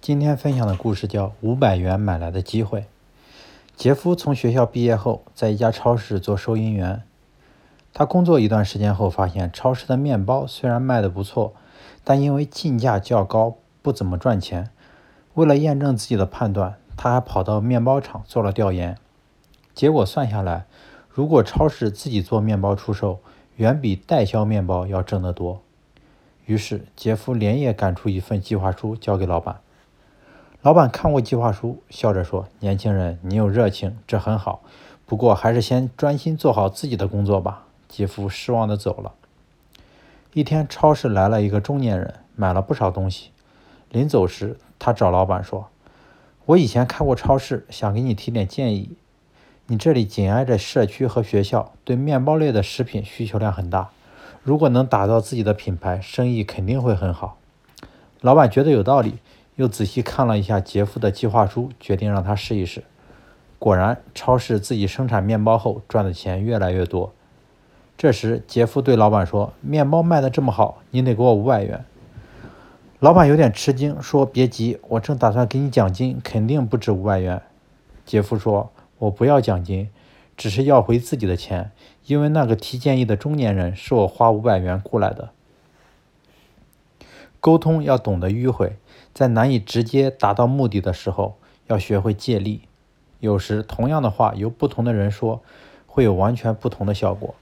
今天分享的故事叫《五百元买来的机会》。杰夫从学校毕业后，在一家超市做收银员。他工作一段时间后，发现超市的面包虽然卖得不错，但因为进价较高，不怎么赚钱。为了验证自己的判断，他还跑到面包厂做了调研。结果算下来，如果超市自己做面包出售，远比代销面包要挣得多。于是，杰夫连夜赶出一份计划书，交给老板。老板看过计划书，笑着说：“年轻人，你有热情，这很好。不过，还是先专心做好自己的工作吧。”杰夫失望地走了。一天，超市来了一个中年人，买了不少东西。临走时，他找老板说：“我以前开过超市，想给你提点建议。你这里紧挨着社区和学校，对面包类的食品需求量很大。如果能打造自己的品牌，生意肯定会很好。”老板觉得有道理。又仔细看了一下杰夫的计划书，决定让他试一试。果然，超市自己生产面包后赚的钱越来越多。这时，杰夫对老板说：“面包卖的这么好，你得给我五百元。”老板有点吃惊，说：“别急，我正打算给你奖金，肯定不止五百元。”杰夫说：“我不要奖金，只是要回自己的钱，因为那个提建议的中年人是我花五百元雇来的。”沟通要懂得迂回，在难以直接达到目的的时候，要学会借力。有时同样的话由不同的人说，会有完全不同的效果。